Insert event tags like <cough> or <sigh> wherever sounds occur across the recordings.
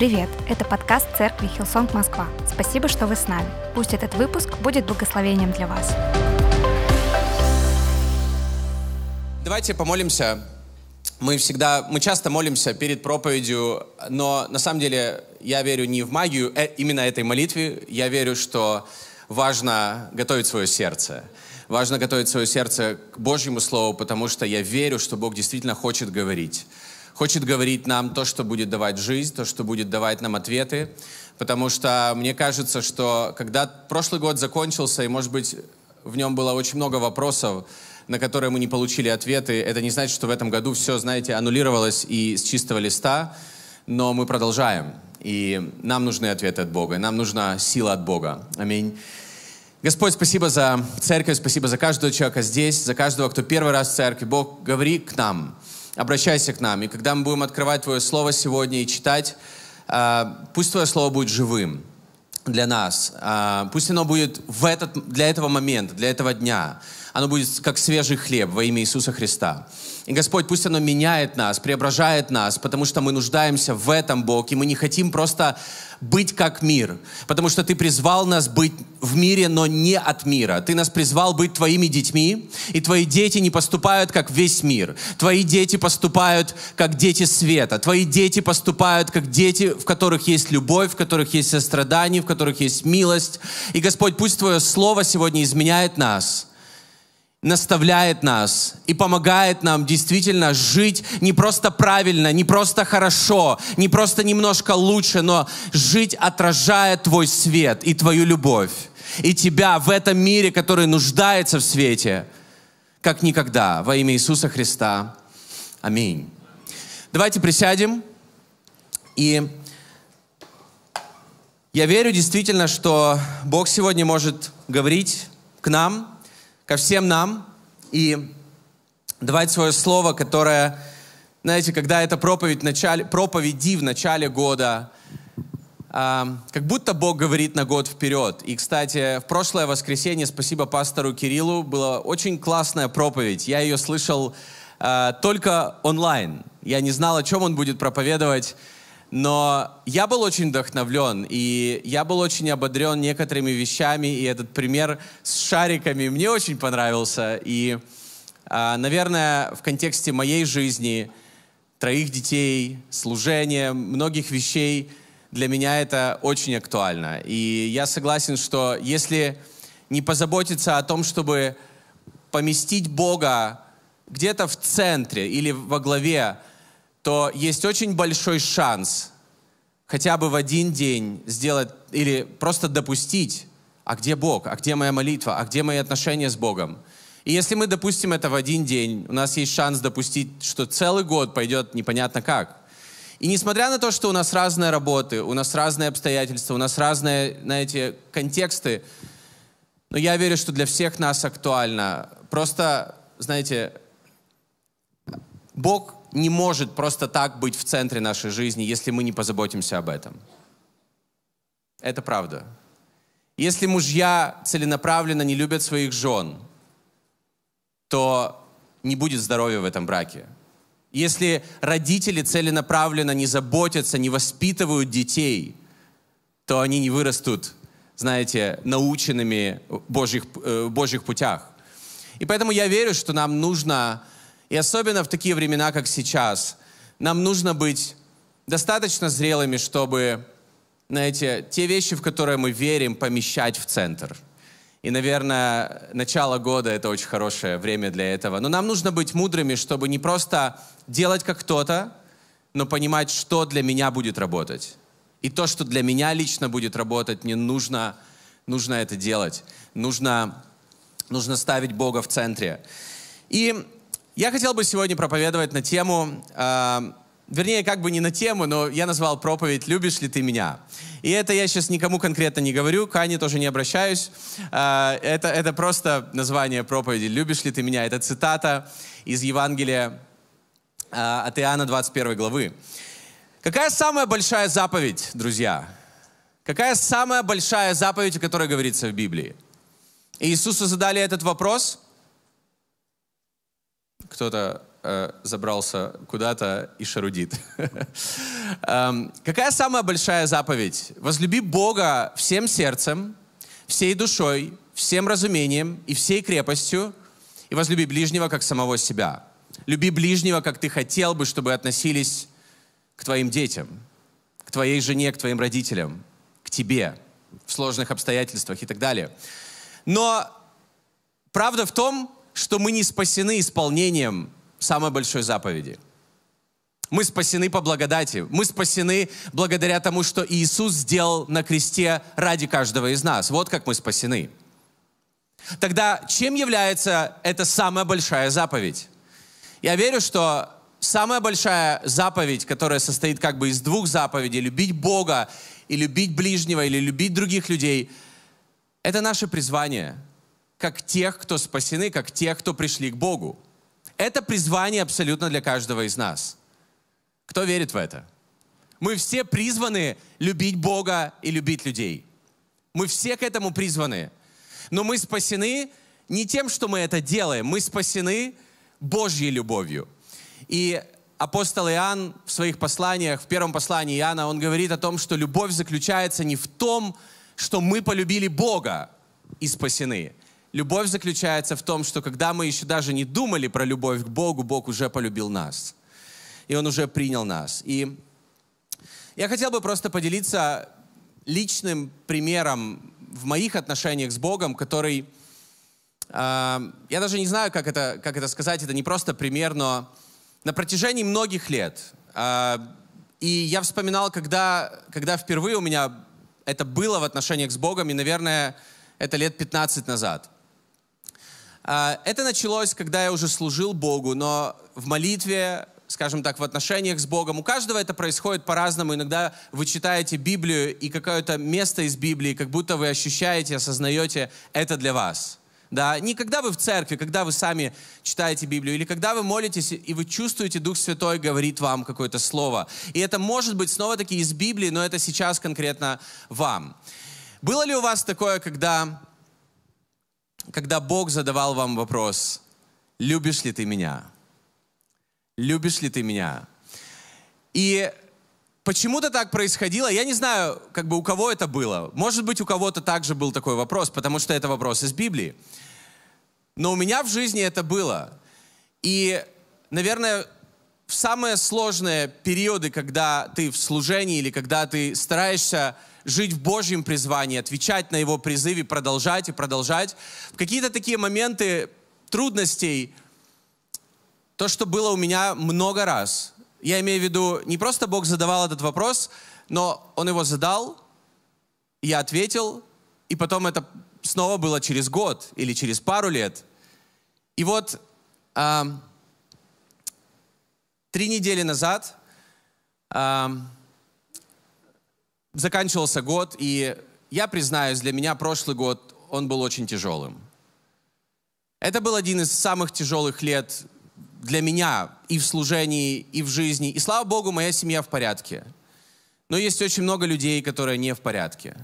Привет! Это подкаст церкви Hillsong Москва. Спасибо, что вы с нами. Пусть этот выпуск будет благословением для вас. Давайте помолимся. Мы всегда, мы часто молимся перед проповедью, но на самом деле я верю не в магию э, именно этой молитвы. Я верю, что важно готовить свое сердце. Важно готовить свое сердце к Божьему Слову, потому что я верю, что Бог действительно хочет говорить хочет говорить нам то, что будет давать жизнь, то, что будет давать нам ответы. Потому что мне кажется, что когда прошлый год закончился, и, может быть, в нем было очень много вопросов, на которые мы не получили ответы, это не значит, что в этом году все, знаете, аннулировалось и с чистого листа, но мы продолжаем. И нам нужны ответы от Бога, нам нужна сила от Бога. Аминь. Господь, спасибо за церковь, спасибо за каждого человека здесь, за каждого, кто первый раз в церкви. Бог, говори к нам обращайся к нам. И когда мы будем открывать Твое Слово сегодня и читать, а, пусть Твое Слово будет живым для нас. А, пусть оно будет в этот, для этого момента, для этого дня. Оно будет как свежий хлеб во имя Иисуса Христа. И Господь, пусть оно меняет нас, преображает нас, потому что мы нуждаемся в этом, Бог, и мы не хотим просто быть как мир, потому что Ты призвал нас быть в мире, но не от мира. Ты нас призвал быть Твоими детьми, и Твои дети не поступают, как весь мир. Твои дети поступают, как дети света. Твои дети поступают, как дети, в которых есть любовь, в которых есть сострадание, в которых есть милость. И, Господь, пусть Твое Слово сегодня изменяет нас – наставляет нас и помогает нам действительно жить не просто правильно, не просто хорошо, не просто немножко лучше, но жить, отражая Твой свет и Твою любовь. И Тебя в этом мире, который нуждается в свете, как никогда, во имя Иисуса Христа. Аминь. Давайте присядем. И я верю действительно, что Бог сегодня может говорить к нам, ко всем нам и давать свое слово, которое, знаете, когда это проповедь в начале, проповеди в начале года, э, как будто Бог говорит на год вперед. И, кстати, в прошлое воскресенье, спасибо пастору Кириллу, была очень классная проповедь. Я ее слышал э, только онлайн. Я не знал, о чем он будет проповедовать. Но я был очень вдохновлен, и я был очень ободрен некоторыми вещами, и этот пример с шариками мне очень понравился. И, а, наверное, в контексте моей жизни, троих детей, служения, многих вещей, для меня это очень актуально. И я согласен, что если не позаботиться о том, чтобы поместить Бога где-то в центре или во главе то есть очень большой шанс хотя бы в один день сделать или просто допустить, а где Бог, а где моя молитва, а где мои отношения с Богом. И если мы допустим это в один день, у нас есть шанс допустить, что целый год пойдет непонятно как. И несмотря на то, что у нас разные работы, у нас разные обстоятельства, у нас разные, знаете, контексты, но я верю, что для всех нас актуально. Просто, знаете, Бог не может просто так быть в центре нашей жизни, если мы не позаботимся об этом. Это правда. Если мужья целенаправленно не любят своих жен, то не будет здоровья в этом браке. Если родители целенаправленно не заботятся, не воспитывают детей, то они не вырастут, знаете, наученными в Божьих, э, Божьих путях. И поэтому я верю, что нам нужно и особенно в такие времена, как сейчас, нам нужно быть достаточно зрелыми, чтобы, знаете, те вещи, в которые мы верим, помещать в центр. И, наверное, начало года — это очень хорошее время для этого. Но нам нужно быть мудрыми, чтобы не просто делать как кто-то, но понимать, что для меня будет работать. И то, что для меня лично будет работать, мне нужно, нужно это делать. Нужно, нужно ставить Бога в центре. И я хотел бы сегодня проповедовать на тему, э, вернее, как бы не на тему, но я назвал проповедь «Любишь ли ты меня?». И это я сейчас никому конкретно не говорю, к Ане тоже не обращаюсь. Э, это, это просто название проповеди «Любишь ли ты меня?». Это цитата из Евангелия э, от Иоанна 21 главы. Какая самая большая заповедь, друзья? Какая самая большая заповедь, о которой говорится в Библии? Иисусу задали этот вопрос – кто-то э, забрался куда-то и шарудит. <laughs> Эм, какая самая большая заповедь? Возлюби Бога всем сердцем, всей душой, всем разумением и всей крепостью, и возлюби ближнего, как самого себя. Люби ближнего, как ты хотел бы, чтобы относились к твоим детям, к твоей жене, к твоим родителям, к тебе в сложных обстоятельствах и так далее. Но правда в том, что мы не спасены исполнением самой большой заповеди. Мы спасены по благодати. Мы спасены благодаря тому, что Иисус сделал на кресте ради каждого из нас. Вот как мы спасены. Тогда чем является эта самая большая заповедь? Я верю, что самая большая заповедь, которая состоит как бы из двух заповедей, любить Бога и любить ближнего, или любить других людей, это наше призвание, как тех, кто спасены, как тех, кто пришли к Богу. Это призвание абсолютно для каждого из нас. Кто верит в это? Мы все призваны любить Бога и любить людей. Мы все к этому призваны. Но мы спасены не тем, что мы это делаем, мы спасены Божьей любовью. И апостол Иоанн в своих посланиях, в первом послании Иоанна, он говорит о том, что любовь заключается не в том, что мы полюбили Бога и спасены. Любовь заключается в том, что когда мы еще даже не думали про любовь к Богу, Бог уже полюбил нас. И Он уже принял нас. И я хотел бы просто поделиться личным примером в моих отношениях с Богом, который, э, я даже не знаю, как это, как это сказать, это не просто пример, но на протяжении многих лет, э, и я вспоминал, когда, когда впервые у меня это было в отношениях с Богом, и, наверное, это лет 15 назад. Э, это началось, когда я уже служил Богу, но в молитве, скажем так, в отношениях с Богом. У каждого это происходит по-разному. Иногда вы читаете Библию и какое-то место из Библии, как будто вы ощущаете, осознаете, это для вас. Да, не когда вы в церкви, когда вы сами читаете Библию, или когда вы молитесь, и вы чувствуете, Дух Святой говорит вам какое-то слово. И это может быть снова-таки из Библии, но это сейчас конкретно вам. Было ли у вас такое, когда, когда Бог задавал вам вопрос, любишь ли ты меня? любишь ли ты меня? И почему-то так происходило. Я не знаю, как бы у кого это было. Может быть, у кого-то также был такой вопрос, потому что это вопрос из Библии. Но у меня в жизни это было. И, наверное, в самые сложные периоды, когда ты в служении или когда ты стараешься жить в Божьем призвании, отвечать на Его призыве, продолжать и продолжать, в какие-то такие моменты трудностей – то, что было у меня много раз. Я имею в виду, не просто Бог задавал этот вопрос, но Он его задал, я ответил, и потом это снова было через год или через пару лет. И вот э, три недели назад э, заканчивался год, и я признаюсь, для меня прошлый год, он был очень тяжелым. Это был один из самых тяжелых лет для меня и в служении, и в жизни. И слава Богу, моя семья в порядке. Но есть очень много людей, которые не в порядке.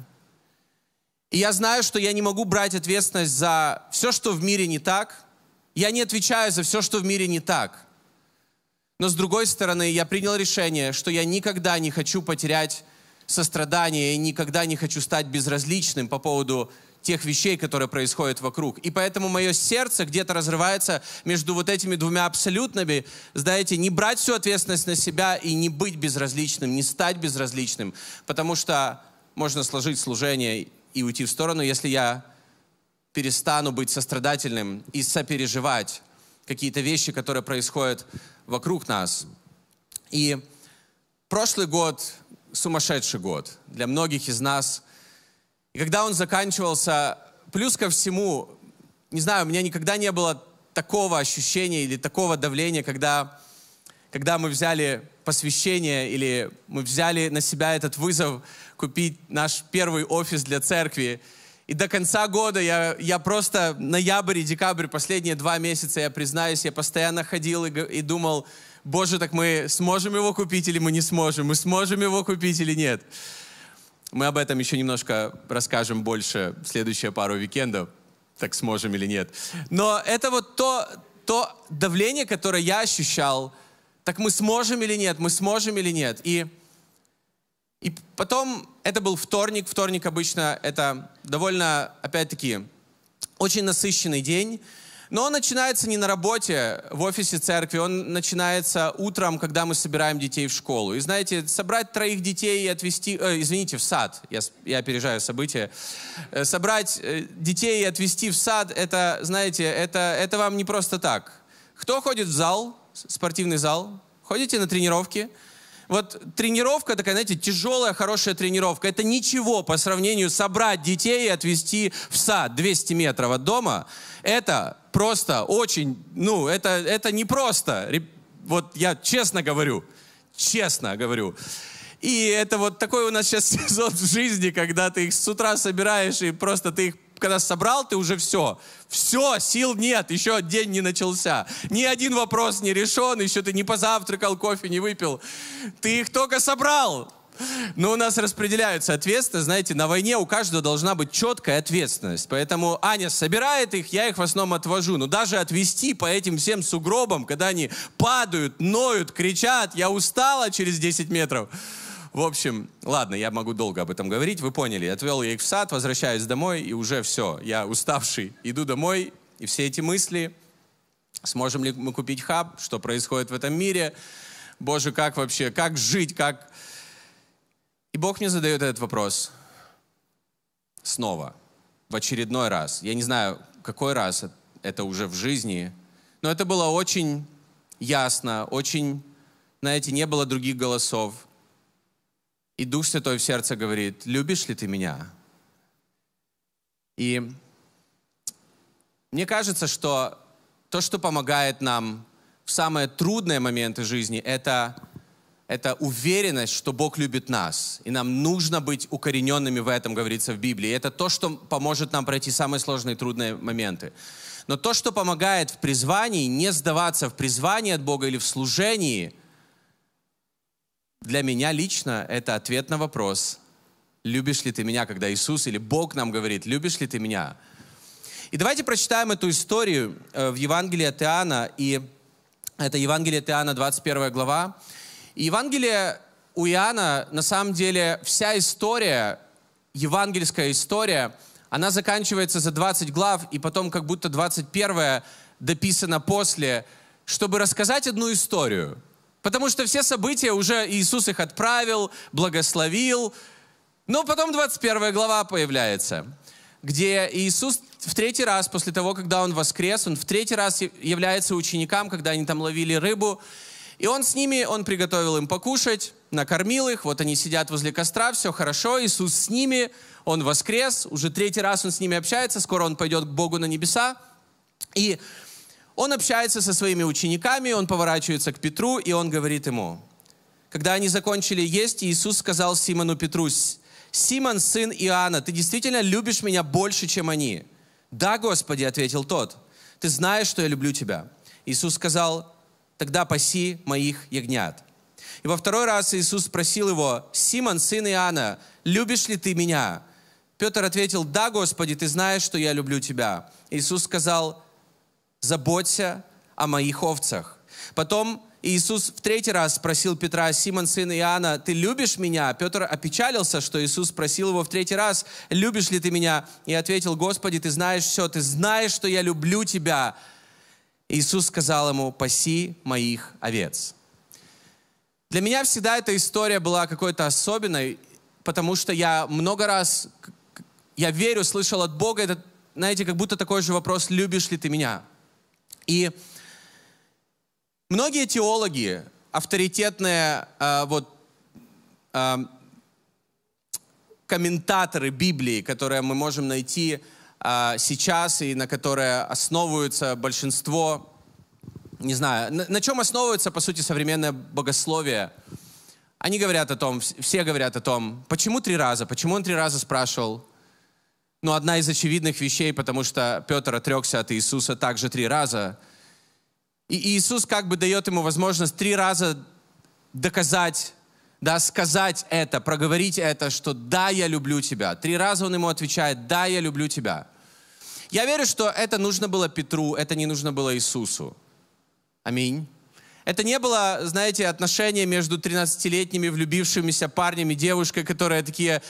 И я знаю, что я не могу брать ответственность за все, что в мире не так. Я не отвечаю за все, что в мире не так. Но с другой стороны, я принял решение, что я никогда не хочу потерять сострадание и никогда не хочу стать безразличным по поводу тех вещей, которые происходят вокруг. И поэтому мое сердце где-то разрывается между вот этими двумя абсолютными, знаете, не брать всю ответственность на себя и не быть безразличным, не стать безразличным, потому что можно сложить служение и уйти в сторону, если я перестану быть сострадательным и сопереживать какие-то вещи, которые происходят вокруг нас. И прошлый год сумасшедший год для многих из нас – и когда он заканчивался, плюс ко всему, не знаю, у меня никогда не было такого ощущения или такого давления, когда, когда мы взяли посвящение или мы взяли на себя этот вызов купить наш первый офис для церкви. И до конца года я, я просто, ноябрь и декабрь, последние два месяца, я признаюсь, я постоянно ходил и, и думал, Боже, так мы сможем его купить или мы не сможем? Мы сможем его купить или нет? Мы об этом еще немножко расскажем больше в следующие пару уикендов, так сможем или нет. Но это вот то, то давление, которое я ощущал, так мы сможем или нет, мы сможем или нет. И, и потом, это был вторник, вторник обычно это довольно, опять-таки, очень насыщенный день, но он начинается не на работе в офисе церкви, он начинается утром, когда мы собираем детей в школу. И знаете, собрать троих детей и отвезти, э, извините, в сад, я, я опережаю события, э, собрать э, детей и отвезти в сад, это, знаете, это, это вам не просто так. Кто ходит в зал, спортивный зал? Ходите на тренировки? Вот тренировка такая, знаете, тяжелая, хорошая тренировка. Это ничего по сравнению собрать детей и отвезти в сад 200 метров от дома. Это просто очень, ну, это, это не просто. Вот я честно говорю, честно говорю. И это вот такой у нас сейчас <laughs> сезон в жизни, когда ты их с утра собираешь, и просто ты их, когда собрал, ты уже все. Все, сил нет, еще день не начался. Ни один вопрос не решен, еще ты не позавтракал, кофе не выпил. Ты их только собрал. Но у нас распределяются ответственность. Знаете, на войне у каждого должна быть четкая ответственность. Поэтому Аня собирает их, я их в основном отвожу. Но даже отвести по этим всем сугробам, когда они падают, ноют, кричат, я устала через 10 метров. В общем, ладно, я могу долго об этом говорить, вы поняли. Отвел я их в сад, возвращаюсь домой, и уже все. Я уставший, иду домой, и все эти мысли, сможем ли мы купить хаб, что происходит в этом мире, Боже, как вообще, как жить, как и Бог мне задает этот вопрос снова, в очередной раз. Я не знаю, какой раз это уже в жизни, но это было очень ясно, очень, знаете, не было других голосов. И Дух Святой в сердце говорит, любишь ли ты меня? И мне кажется, что то, что помогает нам в самые трудные моменты жизни, это это уверенность, что Бог любит нас. И нам нужно быть укорененными в этом, говорится в Библии. И это то, что поможет нам пройти самые сложные трудные моменты. Но то, что помогает в призвании, не сдаваться в призвании от Бога или в служении, для меня лично это ответ на вопрос, любишь ли ты меня, когда Иисус или Бог нам говорит, любишь ли ты меня. И давайте прочитаем эту историю э, в Евангелии от Иоанна, и это Евангелие от Иоанна, 21 глава. И Евангелие у Иоанна, на самом деле, вся история, евангельская история, она заканчивается за 20 глав, и потом как будто 21 дописано после, чтобы рассказать одну историю. Потому что все события уже Иисус их отправил, благословил. Но потом 21 глава появляется, где Иисус в третий раз, после того, когда Он воскрес, Он в третий раз является ученикам, когда они там ловили рыбу, и он с ними, он приготовил им покушать, накормил их, вот они сидят возле костра, все хорошо, Иисус с ними, он воскрес, уже третий раз он с ними общается, скоро он пойдет к Богу на небеса. И он общается со своими учениками, он поворачивается к Петру, и он говорит ему, когда они закончили есть, Иисус сказал Симону Петру, «Симон, сын Иоанна, ты действительно любишь меня больше, чем они?» «Да, Господи», — ответил тот, «ты знаешь, что я люблю тебя». Иисус сказал, тогда паси моих ягнят. И во второй раз Иисус спросил его, «Симон, сын Иоанна, любишь ли ты меня?» Петр ответил, «Да, Господи, ты знаешь, что я люблю тебя». Иисус сказал, «Заботься о моих овцах». Потом Иисус в третий раз спросил Петра, «Симон, сын Иоанна, ты любишь меня?» Петр опечалился, что Иисус спросил его в третий раз, «Любишь ли ты меня?» И ответил, «Господи, ты знаешь все, ты знаешь, что я люблю тебя». Иисус сказал ему, паси моих овец. Для меня всегда эта история была какой-то особенной, потому что я много раз, я верю, слышал от Бога, это, знаете, как будто такой же вопрос, любишь ли ты меня? И многие теологи, авторитетные э, вот, э, комментаторы Библии, которые мы можем найти а, сейчас и на которое основывается большинство, не знаю, на, на чем основывается, по сути, современное богословие. Они говорят о том, все говорят о том, почему три раза, почему он три раза спрашивал. Ну, одна из очевидных вещей, потому что Петр отрекся от Иисуса также три раза. И Иисус как бы дает ему возможность три раза доказать, да, сказать это, проговорить это, что да, я люблю тебя. Три раза он ему отвечает, да, я люблю тебя. Я верю, что это нужно было Петру, это не нужно было Иисусу. Аминь. Это не было, знаете, отношения между 13-летними влюбившимися парнями, девушкой, которые такие,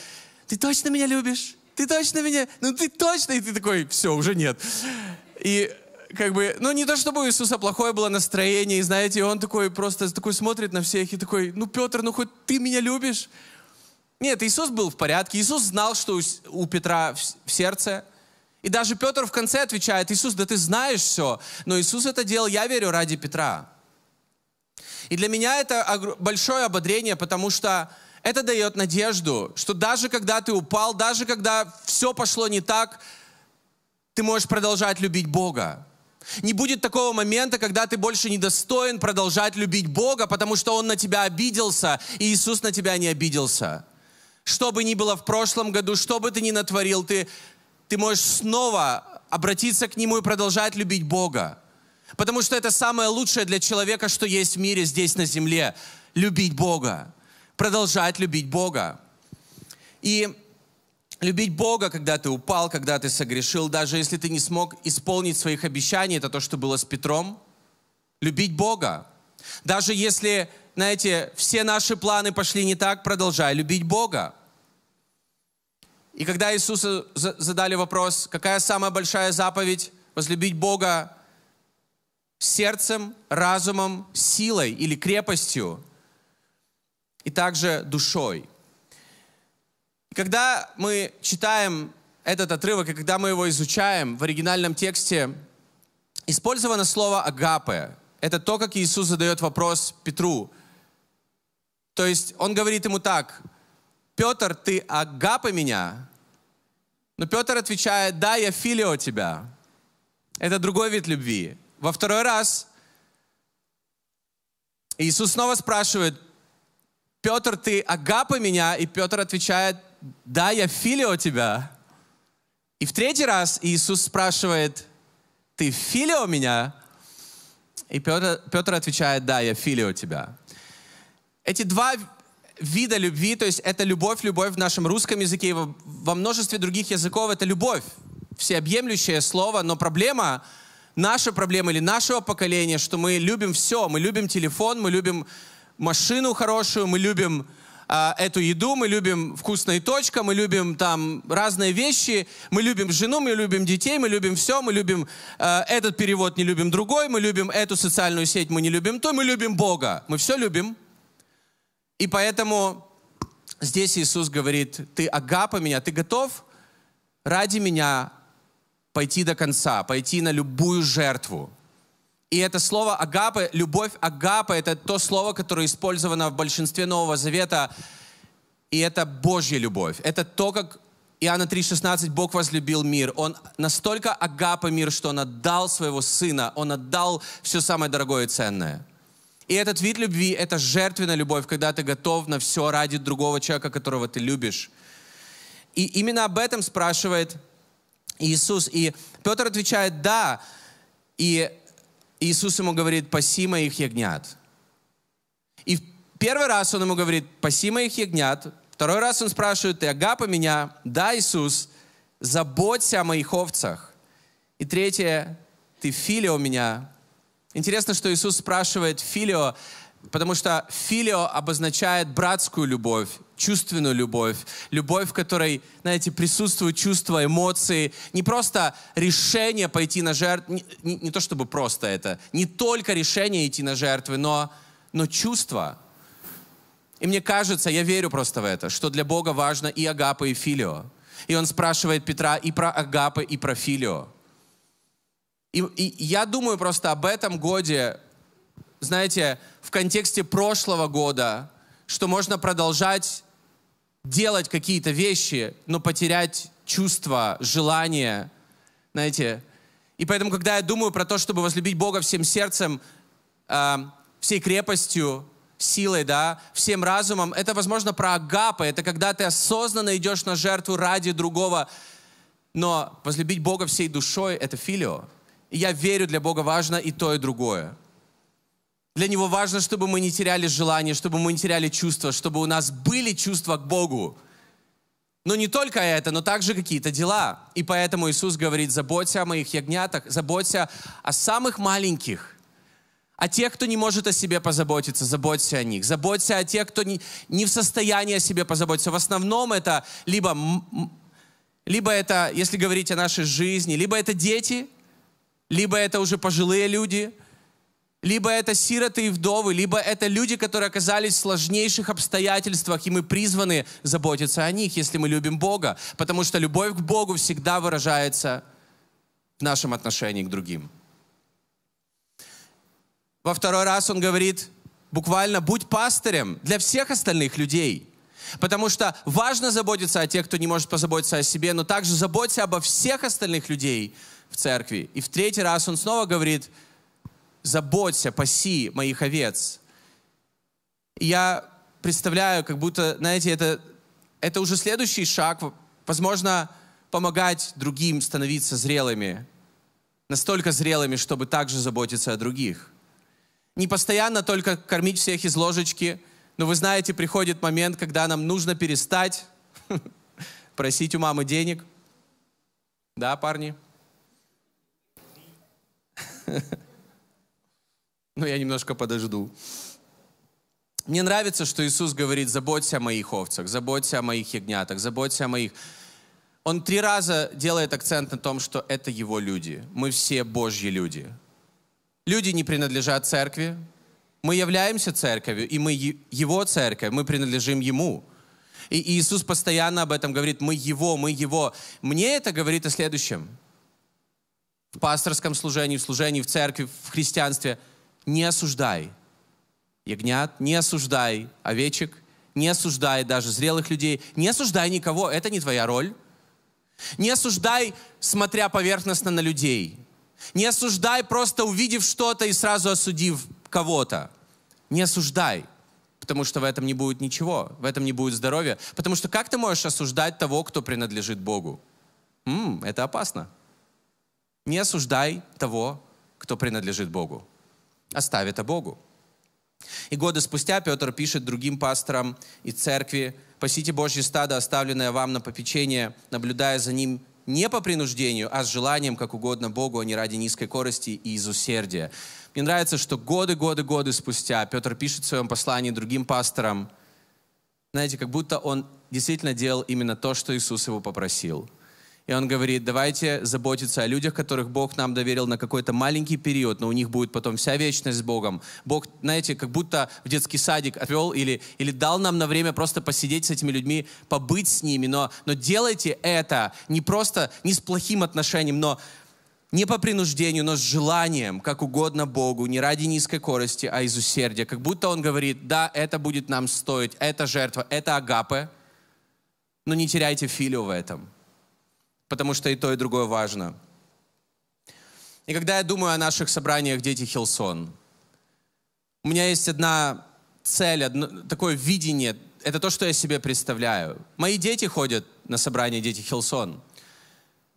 ты точно меня любишь? Ты точно меня? Ну ты точно? И ты такой, все, уже нет. И как бы, ну не то чтобы у Иисуса плохое было настроение, и знаете, он такой просто такой смотрит на всех и такой, ну Петр, ну хоть ты меня любишь? Нет, Иисус был в порядке. Иисус знал, что у Петра в сердце. И даже Петр в конце отвечает, Иисус, да ты знаешь все. Но Иисус это делал, я верю, ради Петра. И для меня это большое ободрение, потому что это дает надежду, что даже когда ты упал, даже когда все пошло не так, ты можешь продолжать любить Бога. Не будет такого момента, когда ты больше не достоин продолжать любить Бога, потому что Он на тебя обиделся, и Иисус на тебя не обиделся. Что бы ни было в прошлом году, что бы ты ни натворил, ты, ты можешь снова обратиться к Нему и продолжать любить Бога. Потому что это самое лучшее для человека, что есть в мире здесь на земле. Любить Бога. Продолжать любить Бога. И любить Бога, когда ты упал, когда ты согрешил, даже если ты не смог исполнить своих обещаний, это то, что было с Петром. Любить Бога. Даже если, знаете, все наши планы пошли не так, продолжай любить Бога. И когда Иисусу задали вопрос, какая самая большая заповедь возлюбить Бога, сердцем, разумом, силой или крепостью, и также душой. Когда мы читаем этот отрывок, и когда мы его изучаем в оригинальном тексте, использовано слово «агапе». Это то, как Иисус задает вопрос Петру. То есть он говорит ему так, «Петр, ты агапе меня?» Но Петр отвечает, «Да, я филио тебя». Это другой вид любви. Во второй раз Иисус снова спрашивает, Петр, ты агапа меня? И Петр отвечает, да, я филио тебя. И в третий раз Иисус спрашивает, ты филио меня? И Петр, Петр отвечает, да, я филио тебя. Эти два вида любви, то есть это любовь, любовь в нашем русском языке, во, во множестве других языков это любовь, всеобъемлющее слово, но проблема – наша проблема или нашего поколения, что мы любим все. Мы любим телефон, мы любим машину хорошую, мы любим э, эту еду, мы любим вкусная точка, мы любим там разные вещи, мы любим жену, мы любим детей, мы любим все, мы любим э, этот перевод, не любим другой, мы любим эту социальную сеть, мы не любим то, мы любим Бога. Мы все любим. И поэтому здесь Иисус говорит, ты агапа меня, ты готов ради меня пойти до конца, пойти на любую жертву. И это слово агапы, любовь агапы, это то слово, которое использовано в большинстве Нового Завета, и это Божья любовь. Это то, как Иоанна 3,16 Бог возлюбил мир. Он настолько агапа мир, что Он отдал своего Сына, Он отдал все самое дорогое и ценное. И этот вид любви — это жертвенная любовь, когда ты готов на все ради другого человека, которого ты любишь. И именно об этом спрашивает Иисус. И Петр отвечает, да. И Иисус ему говорит, паси моих ягнят. И первый раз он ему говорит, паси моих ягнят. Второй раз он спрашивает, ты агапа меня? Да, Иисус, заботься о моих овцах. И третье, ты филио меня. Интересно, что Иисус спрашивает филио, потому что филио обозначает братскую любовь чувственную любовь, любовь, в которой, знаете, присутствуют чувства, эмоции, не просто решение пойти на жертву, не, не, не то чтобы просто это, не только решение идти на жертвы, но, но чувства. И мне кажется, я верю просто в это, что для Бога важно и агапа, и филио. И он спрашивает Петра и про агапы, и про филио. И, и я думаю просто об этом годе, знаете, в контексте прошлого года, что можно продолжать делать какие-то вещи, но потерять чувство, желание, знаете. И поэтому, когда я думаю про то, чтобы возлюбить Бога всем сердцем, э, всей крепостью, силой, да, всем разумом, это, возможно, про агапы, это когда ты осознанно идешь на жертву ради другого, но возлюбить Бога всей душой — это филио. И я верю, для Бога важно и то, и другое. Для Него важно, чтобы мы не теряли желание, чтобы мы не теряли чувства, чтобы у нас были чувства к Богу. Но не только это, но также какие-то дела. И поэтому Иисус говорит, заботься о моих ягнятах, заботься о самых маленьких. О тех, кто не может о себе позаботиться, заботься о них. Заботься о тех, кто не, не в состоянии о себе позаботиться. В основном это либо, либо это, если говорить о нашей жизни, либо это дети, либо это уже пожилые люди – либо это сироты и вдовы, либо это люди, которые оказались в сложнейших обстоятельствах, и мы призваны заботиться о них, если мы любим Бога. Потому что любовь к Богу всегда выражается в нашем отношении к другим. Во второй раз он говорит, буквально, будь пастырем для всех остальных людей. Потому что важно заботиться о тех, кто не может позаботиться о себе, но также заботься обо всех остальных людей в церкви. И в третий раз он снова говорит, заботься, паси моих овец. я представляю, как будто, знаете, это, это уже следующий шаг, возможно, помогать другим становиться зрелыми, настолько зрелыми, чтобы также заботиться о других. Не постоянно только кормить всех из ложечки, но вы знаете, приходит момент, когда нам нужно перестать <laughs> просить у мамы денег. Да, парни? <laughs> Но я немножко подожду. Мне нравится, что Иисус говорит, заботься о моих овцах, заботься о моих ягнятах, заботься о моих... Он три раза делает акцент на том, что это Его люди. Мы все Божьи люди. Люди не принадлежат церкви. Мы являемся церковью, и мы Его церковь, мы принадлежим Ему. И Иисус постоянно об этом говорит, мы Его, мы Его. Мне это говорит о следующем. В пасторском служении, в служении в церкви, в христианстве – не осуждай ягнят, не осуждай овечек, не осуждай даже зрелых людей, не осуждай никого, это не твоя роль. Не осуждай, смотря поверхностно на людей. Не осуждай, просто увидев что-то и сразу осудив кого-то. Не осуждай, потому что в этом не будет ничего, в этом не будет здоровья. Потому что как ты можешь осуждать того, кто принадлежит Богу? М-м, это опасно. Не осуждай того, кто принадлежит Богу. Оставь это Богу. И годы спустя Петр пишет другим пасторам и церкви, «Пасите Божье стадо, оставленное вам на попечение, наблюдая за ним не по принуждению, а с желанием, как угодно Богу, а не ради низкой корости и из усердия». Мне нравится, что годы, годы, годы спустя Петр пишет в своем послании другим пасторам, знаете, как будто он действительно делал именно то, что Иисус его попросил – и он говорит, давайте заботиться о людях, которых Бог нам доверил на какой-то маленький период, но у них будет потом вся вечность с Богом. Бог, знаете, как будто в детский садик отвел или, или дал нам на время просто посидеть с этими людьми, побыть с ними. Но, но делайте это не просто, не с плохим отношением, но не по принуждению, но с желанием, как угодно Богу, не ради низкой корости, а из усердия. Как будто Он говорит, да, это будет нам стоить, это жертва, это агапе, но не теряйте филию в этом потому что и то, и другое важно. И когда я думаю о наших собраниях «Дети Хилсон», у меня есть одна цель, одно, такое видение, это то, что я себе представляю. Мои дети ходят на собрание «Дети Хилсон»,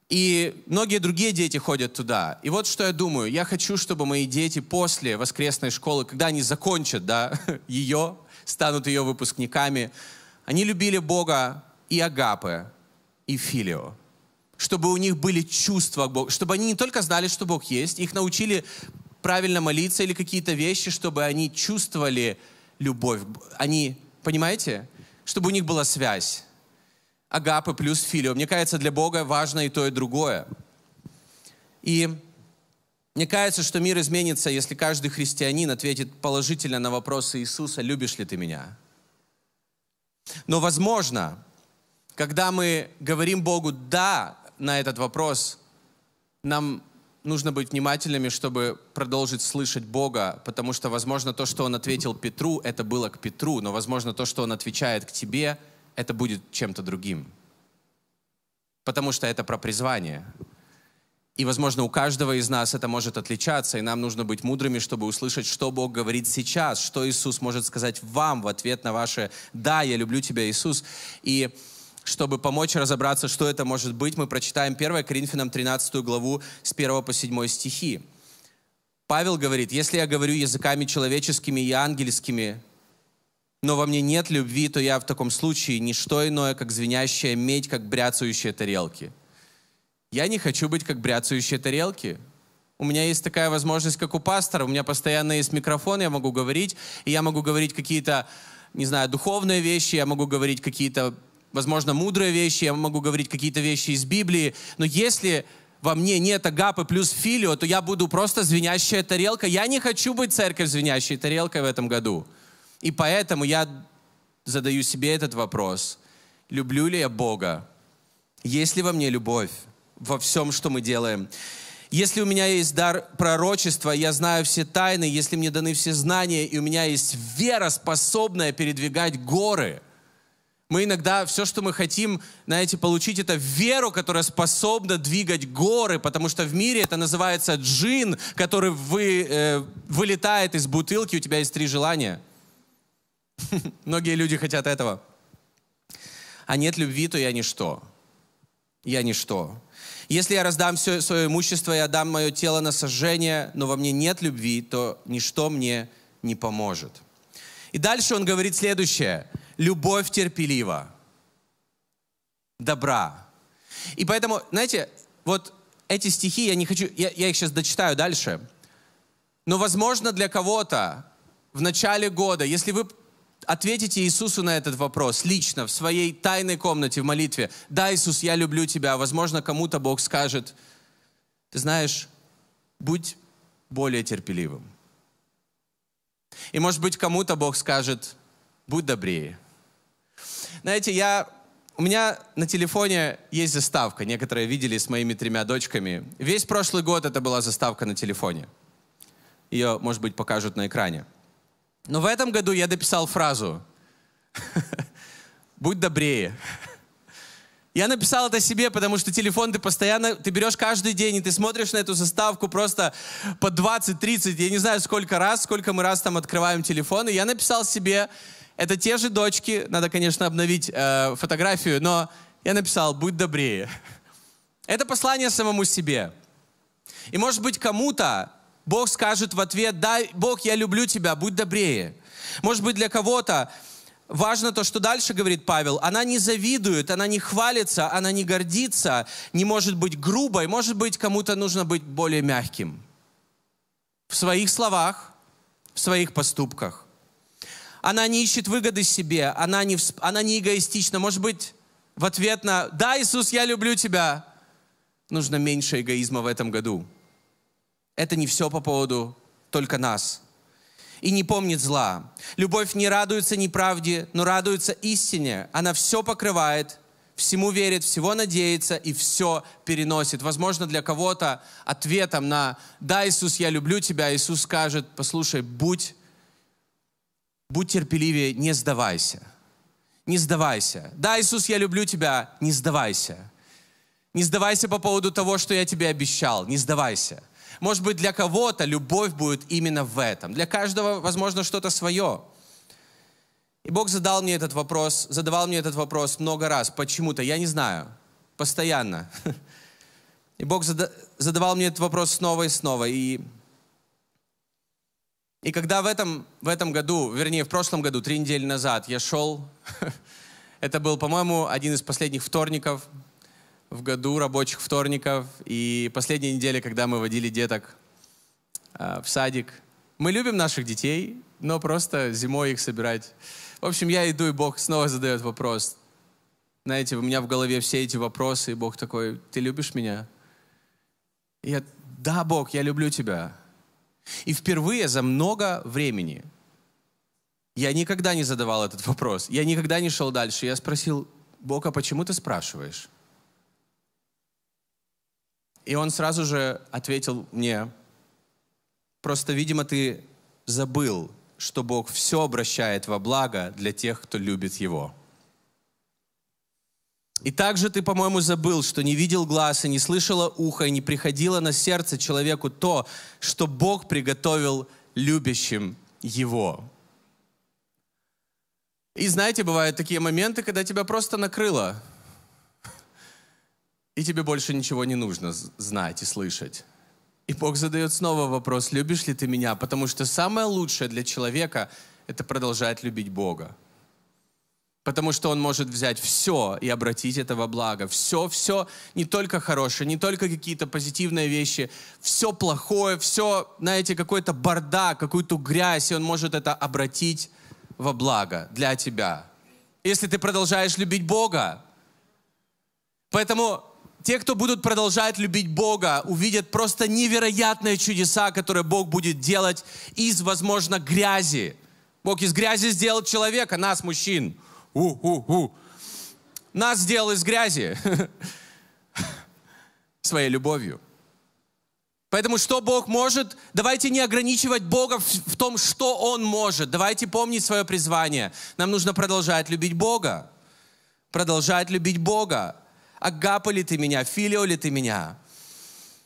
и многие другие дети ходят туда. И вот что я думаю. Я хочу, чтобы мои дети после воскресной школы, когда они закончат да, <laughs> ее, станут ее выпускниками, они любили Бога и Агапы, и Филио чтобы у них были чувства к Богу, чтобы они не только знали, что Бог есть, их научили правильно молиться или какие-то вещи, чтобы они чувствовали любовь. Они, понимаете? Чтобы у них была связь. Агапы плюс филио. Мне кажется, для Бога важно и то, и другое. И мне кажется, что мир изменится, если каждый христианин ответит положительно на вопросы Иисуса, любишь ли ты меня? Но возможно, когда мы говорим Богу «да», на этот вопрос, нам нужно быть внимательными, чтобы продолжить слышать Бога, потому что, возможно, то, что Он ответил Петру, это было к Петру, но, возможно, то, что Он отвечает к тебе, это будет чем-то другим. Потому что это про призвание. И, возможно, у каждого из нас это может отличаться, и нам нужно быть мудрыми, чтобы услышать, что Бог говорит сейчас, что Иисус может сказать вам в ответ на ваше «Да, я люблю тебя, Иисус». И чтобы помочь разобраться, что это может быть, мы прочитаем 1 Коринфянам 13 главу с 1 по 7 стихи. Павел говорит, если я говорю языками человеческими и ангельскими, но во мне нет любви, то я в таком случае не что иное, как звенящая медь, как бряцающие тарелки. Я не хочу быть как бряцающие тарелки. У меня есть такая возможность, как у пастора. У меня постоянно есть микрофон, я могу говорить, и я могу говорить какие-то, не знаю, духовные вещи, я могу говорить какие-то, возможно, мудрые вещи, я могу говорить какие-то вещи из Библии. Но если во мне нет агапы плюс филио, то я буду просто звенящая тарелка. Я не хочу быть церковь звенящей тарелкой в этом году. И поэтому я задаю себе этот вопрос. Люблю ли я Бога? Есть ли во мне любовь во всем, что мы делаем? Если у меня есть дар пророчества, я знаю все тайны, если мне даны все знания, и у меня есть вера, способная передвигать горы, мы иногда все, что мы хотим, знаете, получить, это веру, которая способна двигать горы, потому что в мире это называется джин, который вы, э, вылетает из бутылки, у тебя есть три желания <laughs> – Многие люди хотят этого. А нет любви, то я ничто. Я ничто. Если я раздам все свое имущество и отдам мое тело на сожжение, но во мне нет любви, то ничто мне не поможет. И дальше он говорит следующее. Любовь терпелива, добра. И поэтому, знаете, вот эти стихи, я не хочу, я, я их сейчас дочитаю дальше, но, возможно, для кого-то в начале года, если вы ответите Иисусу на этот вопрос лично, в своей тайной комнате, в молитве. Да, Иисус, я люблю тебя. Возможно, кому-то Бог скажет, ты знаешь, будь более терпеливым. И может быть, кому-то Бог скажет, будь добрее. Знаете, я, у меня на телефоне есть заставка. Некоторые видели с моими тремя дочками. Весь прошлый год это была заставка на телефоне. Ее, может быть, покажут на экране. Но в этом году я дописал фразу <laughs> «Будь добрее». Я написал это себе, потому что телефон ты постоянно, ты берешь каждый день, и ты смотришь на эту заставку просто по 20-30, я не знаю сколько раз, сколько мы раз там открываем телефон, и я написал себе, это те же дочки, надо, конечно, обновить э, фотографию, но я написал, будь добрее. <laughs> Это послание самому себе. И может быть кому-то Бог скажет в ответ, да, Бог, я люблю тебя, будь добрее. Может быть, для кого-то важно то, что дальше говорит Павел. Она не завидует, она не хвалится, она не гордится, не может быть грубой. Может быть, кому-то нужно быть более мягким. В своих словах, в своих поступках. Она не ищет выгоды себе, она не, она не эгоистична. Может быть, в ответ на «Да, Иисус, я люблю тебя», нужно меньше эгоизма в этом году это не все по поводу только нас. И не помнит зла. Любовь не радуется неправде, но радуется истине. Она все покрывает, всему верит, всего надеется и все переносит. Возможно, для кого-то ответом на «Да, Иисус, я люблю тебя», Иисус скажет, послушай, будь, будь терпеливее, не сдавайся. Не сдавайся. Да, Иисус, я люблю тебя, не сдавайся. Не сдавайся по поводу того, что я тебе обещал. Не сдавайся. Может быть, для кого-то любовь будет именно в этом. Для каждого, возможно, что-то свое. И Бог задал мне этот вопрос, задавал мне этот вопрос много раз. Почему-то, я не знаю. Постоянно. <laughs> И Бог задавал мне этот вопрос снова и снова. И, и когда в этом, в этом году, вернее, в прошлом году, три недели назад, я шел, <laughs> это был, по-моему, один из последних вторников, в году рабочих вторников и последняя неделя, когда мы водили деток э, в садик. Мы любим наших детей, но просто зимой их собирать. В общем, я иду, и Бог снова задает вопрос. Знаете, у меня в голове все эти вопросы, и Бог такой, ты любишь меня? И я, да, Бог, я люблю тебя. И впервые за много времени я никогда не задавал этот вопрос. Я никогда не шел дальше. Я спросил, Бог, а почему ты спрашиваешь? И он сразу же ответил мне, просто, видимо, ты забыл, что Бог все обращает во благо для тех, кто любит Его. И также ты, по-моему, забыл, что не видел глаз и не слышало ухо, и не приходило на сердце человеку то, что Бог приготовил любящим Его. И знаете, бывают такие моменты, когда тебя просто накрыло и тебе больше ничего не нужно знать и слышать. И Бог задает снова вопрос, любишь ли ты меня? Потому что самое лучшее для человека – это продолжать любить Бога. Потому что Он может взять все и обратить это во благо. Все, все, не только хорошее, не только какие-то позитивные вещи, все плохое, все, знаете, какой-то бардак, какую-то грязь, и Он может это обратить во благо для тебя. Если ты продолжаешь любить Бога. Поэтому те, кто будут продолжать любить Бога, увидят просто невероятные чудеса, которые Бог будет делать из, возможно, грязи. Бог из грязи сделал человека, нас, мужчин. У-у-у. Нас сделал из грязи <laughs> своей любовью. Поэтому что Бог может, давайте не ограничивать Бога в, в том, что Он может. Давайте помнить свое призвание. Нам нужно продолжать любить Бога. Продолжать любить Бога. Агапа ли ты меня, филио ли ты меня.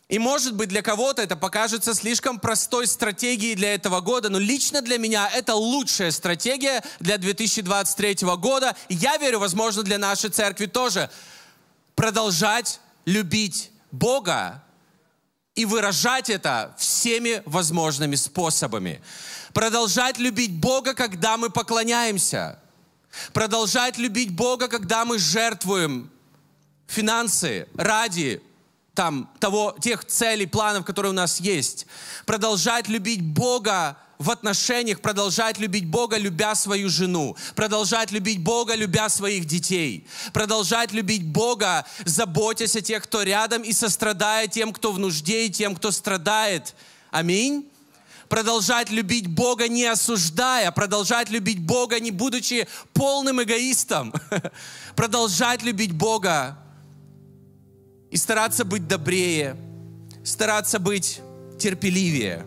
И может быть для кого-то это покажется слишком простой стратегией для этого года, но лично для меня это лучшая стратегия для 2023 года. И я верю, возможно, для нашей церкви тоже. Продолжать любить Бога и выражать это всеми возможными способами. Продолжать любить Бога, когда мы поклоняемся. Продолжать любить Бога, когда мы жертвуем финансы ради там, того, тех целей, планов, которые у нас есть. Продолжать любить Бога в отношениях, продолжать любить Бога, любя свою жену. Продолжать любить Бога, любя своих детей. Продолжать любить Бога, заботясь о тех, кто рядом и сострадая тем, кто в нужде и тем, кто страдает. Аминь продолжать любить Бога, не осуждая, продолжать любить Бога, не будучи полным эгоистом, <laughs> продолжать любить Бога, и стараться быть добрее, стараться быть терпеливее.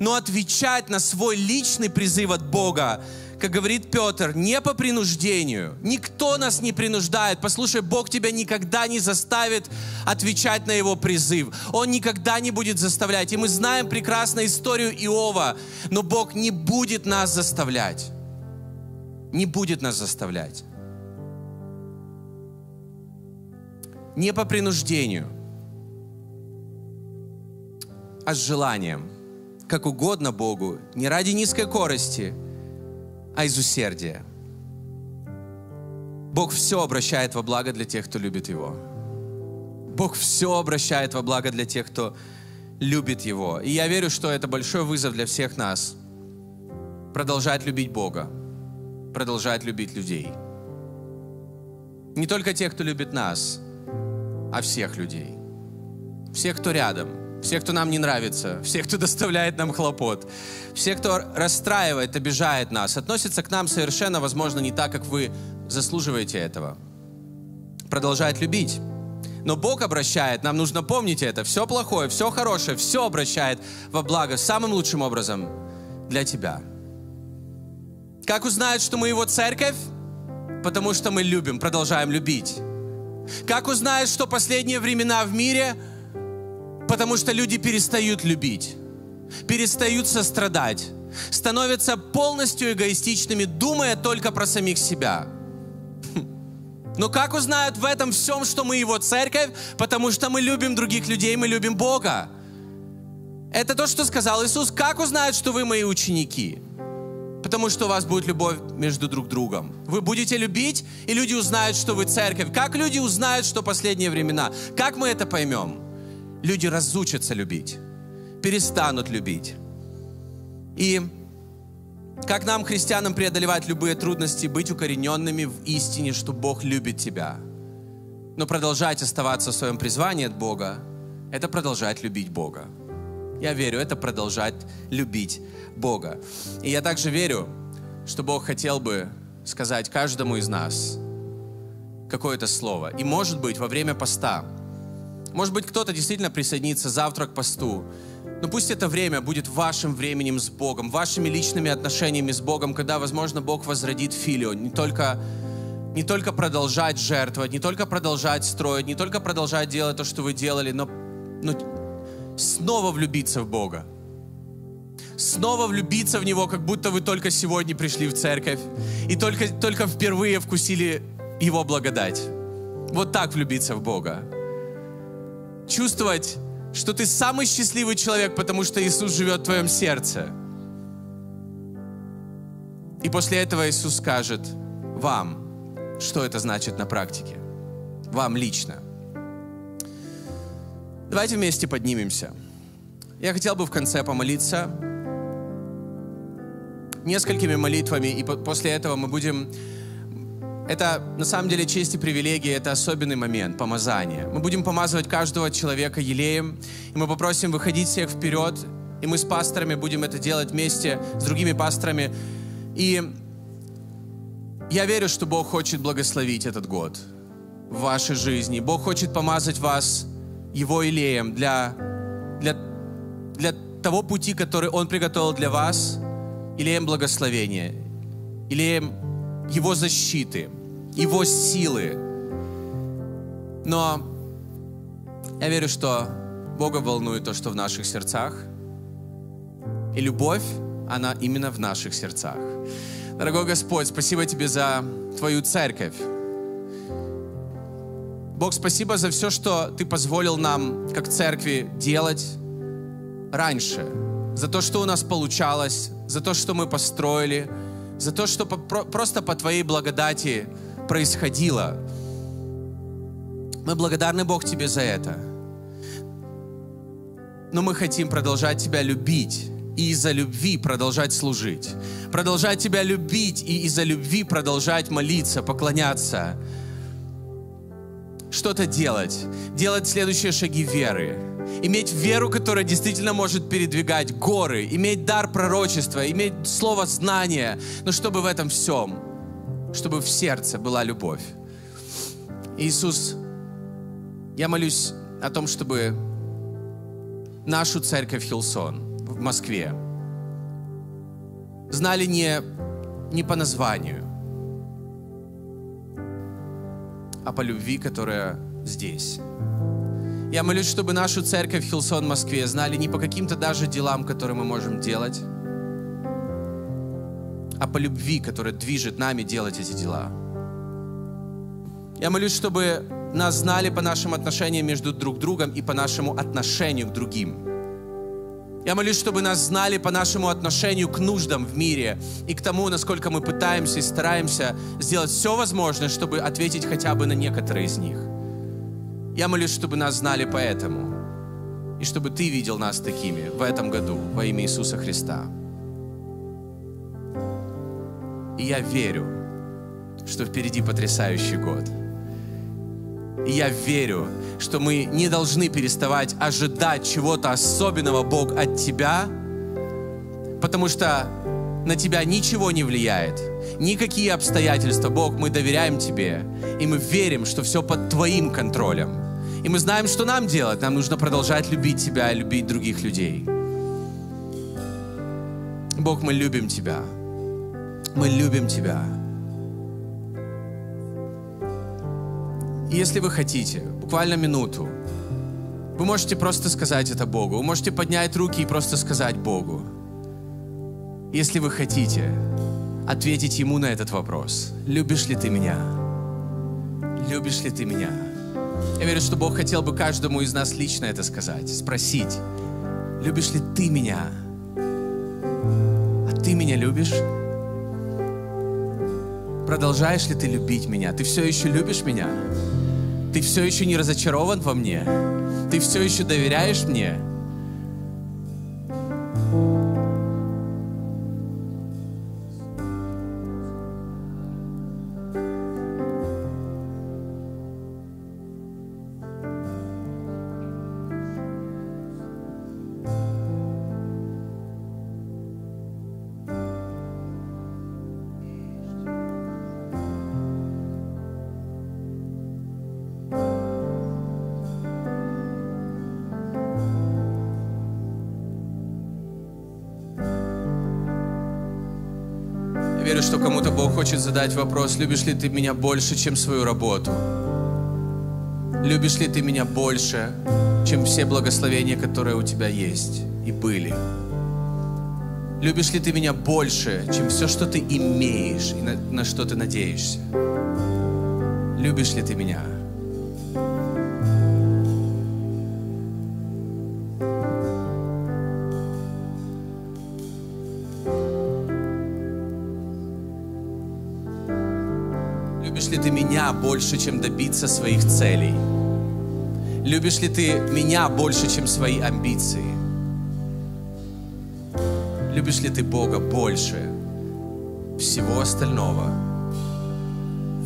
Но отвечать на свой личный призыв от Бога, как говорит Петр, не по принуждению. Никто нас не принуждает. Послушай, Бог тебя никогда не заставит отвечать на Его призыв. Он никогда не будет заставлять. И мы знаем прекрасно историю Иова, но Бог не будет нас заставлять. Не будет нас заставлять. Не по принуждению, а с желанием, как угодно Богу, не ради низкой корости, а из усердия. Бог все обращает во благо для тех, кто любит Его. Бог все обращает во благо для тех, кто любит Его. И я верю, что это большой вызов для всех нас. Продолжать любить Бога, продолжать любить людей. Не только тех, кто любит нас, а всех людей. Всех, кто рядом, всех, кто нам не нравится, всех, кто доставляет нам хлопот, всех, кто расстраивает, обижает нас, относится к нам совершенно, возможно, не так, как вы заслуживаете этого. Продолжает любить. Но Бог обращает, нам нужно помнить это, все плохое, все хорошее, все обращает во благо самым лучшим образом для тебя. Как узнают, что мы Его церковь? Потому что мы любим, продолжаем любить. Как узнают, что последние времена в мире? Потому что люди перестают любить, перестают сострадать, становятся полностью эгоистичными, думая только про самих себя. Но как узнают в этом всем, что мы Его церковь? Потому что мы любим других людей, мы любим Бога. Это то, что сказал Иисус. Как узнают, что вы мои ученики? Потому что у вас будет любовь между друг другом. Вы будете любить, и люди узнают, что вы церковь. Как люди узнают, что последние времена? Как мы это поймем? Люди разучатся любить, перестанут любить. И как нам, христианам, преодолевать любые трудности, быть укорененными в истине, что Бог любит тебя. Но продолжать оставаться в своем призвании от Бога, это продолжать любить Бога. Я верю, это продолжать любить Бога. И я также верю, что Бог хотел бы сказать каждому из нас какое-то слово. И может быть во время поста, может быть кто-то действительно присоединится завтра к посту, но пусть это время будет вашим временем с Богом, вашими личными отношениями с Богом, когда, возможно, Бог возродит филио, не только, не только продолжать жертвовать, не только продолжать строить, не только продолжать делать то, что вы делали, но, но снова влюбиться в Бога снова влюбиться в Него, как будто вы только сегодня пришли в церковь и только, только впервые вкусили Его благодать. Вот так влюбиться в Бога. Чувствовать, что ты самый счастливый человек, потому что Иисус живет в твоем сердце. И после этого Иисус скажет вам, что это значит на практике. Вам лично. Давайте вместе поднимемся. Я хотел бы в конце помолиться несколькими молитвами, и после этого мы будем... Это на самом деле честь и привилегия, это особенный момент, помазания. Мы будем помазывать каждого человека елеем, и мы попросим выходить всех вперед, и мы с пасторами будем это делать вместе с другими пасторами. И я верю, что Бог хочет благословить этот год в вашей жизни. Бог хочет помазать вас Его илеем для, для, для того пути, который Он приготовил для вас, илеем благословения, илеем Его защиты, Его силы. Но я верю, что Бога волнует то, что в наших сердцах. И любовь, она именно в наших сердцах. Дорогой Господь, спасибо Тебе за Твою церковь. Бог, спасибо за все, что Ты позволил нам, как церкви, делать раньше. За то, что у нас получалось, за то, что мы построили, за то, что просто по Твоей благодати происходило. Мы благодарны, Бог, Тебе за это. Но мы хотим продолжать Тебя любить и из-за любви продолжать служить. Продолжать Тебя любить и из-за любви продолжать молиться, поклоняться. Что-то делать. Делать следующие шаги веры. Иметь веру, которая действительно может передвигать горы. Иметь дар пророчества, иметь слово знания. Но чтобы в этом всем, чтобы в сердце была любовь. Иисус, я молюсь о том, чтобы нашу церковь Хилсон – в Москве знали не, не по названию, а по любви, которая здесь. Я молюсь, чтобы нашу церковь Хилсон в Москве знали не по каким-то даже делам, которые мы можем делать, а по любви, которая движет нами делать эти дела. Я молюсь, чтобы нас знали по нашим отношениям между друг другом и по нашему отношению к другим – я молюсь, чтобы нас знали по нашему отношению к нуждам в мире и к тому, насколько мы пытаемся и стараемся сделать все возможное, чтобы ответить хотя бы на некоторые из них. Я молюсь, чтобы нас знали поэтому. И чтобы Ты видел нас такими в этом году во имя Иисуса Христа. И я верю, что впереди потрясающий год – и я верю, что мы не должны переставать ожидать чего-то особенного, Бог, от Тебя, потому что на Тебя ничего не влияет, никакие обстоятельства. Бог, мы доверяем Тебе, и мы верим, что все под Твоим контролем. И мы знаем, что нам делать. Нам нужно продолжать любить Тебя и любить других людей. Бог, мы любим Тебя. Мы любим Тебя. Если вы хотите, буквально минуту, вы можете просто сказать это Богу. Вы можете поднять руки и просто сказать Богу. Если вы хотите ответить Ему на этот вопрос. Любишь ли ты меня? Любишь ли ты меня? Я верю, что Бог хотел бы каждому из нас лично это сказать, спросить. Любишь ли ты меня? А ты меня любишь? Продолжаешь ли ты любить меня? Ты все еще любишь меня? Ты все еще не разочарован во мне? Ты все еще доверяешь мне? Хочет задать вопрос, любишь ли ты меня больше, чем свою работу? Любишь ли ты меня больше, чем все благословения, которые у тебя есть и были? Любишь ли ты меня больше, чем все, что ты имеешь и на, на что ты надеешься? Любишь ли ты меня? Любишь ли ты меня больше, чем добиться своих целей? Любишь ли ты меня больше, чем свои амбиции? Любишь ли ты Бога больше всего остального?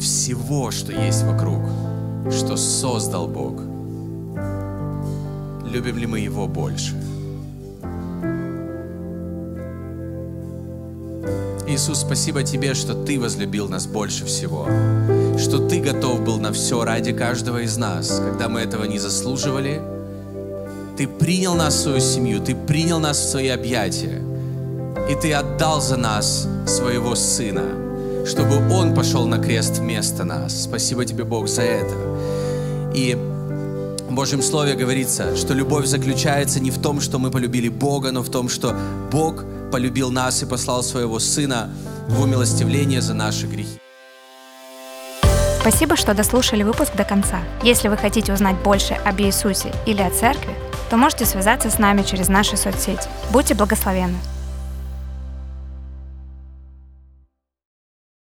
Всего, что есть вокруг, что создал Бог. Любим ли мы Его больше? Иисус, спасибо Тебе, что Ты возлюбил нас больше всего, что Ты готов был на все ради каждого из нас, когда мы этого не заслуживали. Ты принял нас в свою семью, Ты принял нас в свои объятия, и Ты отдал за нас своего Сына, чтобы Он пошел на крест вместо нас. Спасибо Тебе, Бог, за это. И в Божьем Слове говорится, что любовь заключается не в том, что мы полюбили Бога, но в том, что Бог полюбил нас и послал своего Сына в умилостивление за наши грехи. Спасибо, что дослушали выпуск до конца. Если вы хотите узнать больше об Иисусе или о Церкви, то можете связаться с нами через наши соцсети. Будьте благословенны!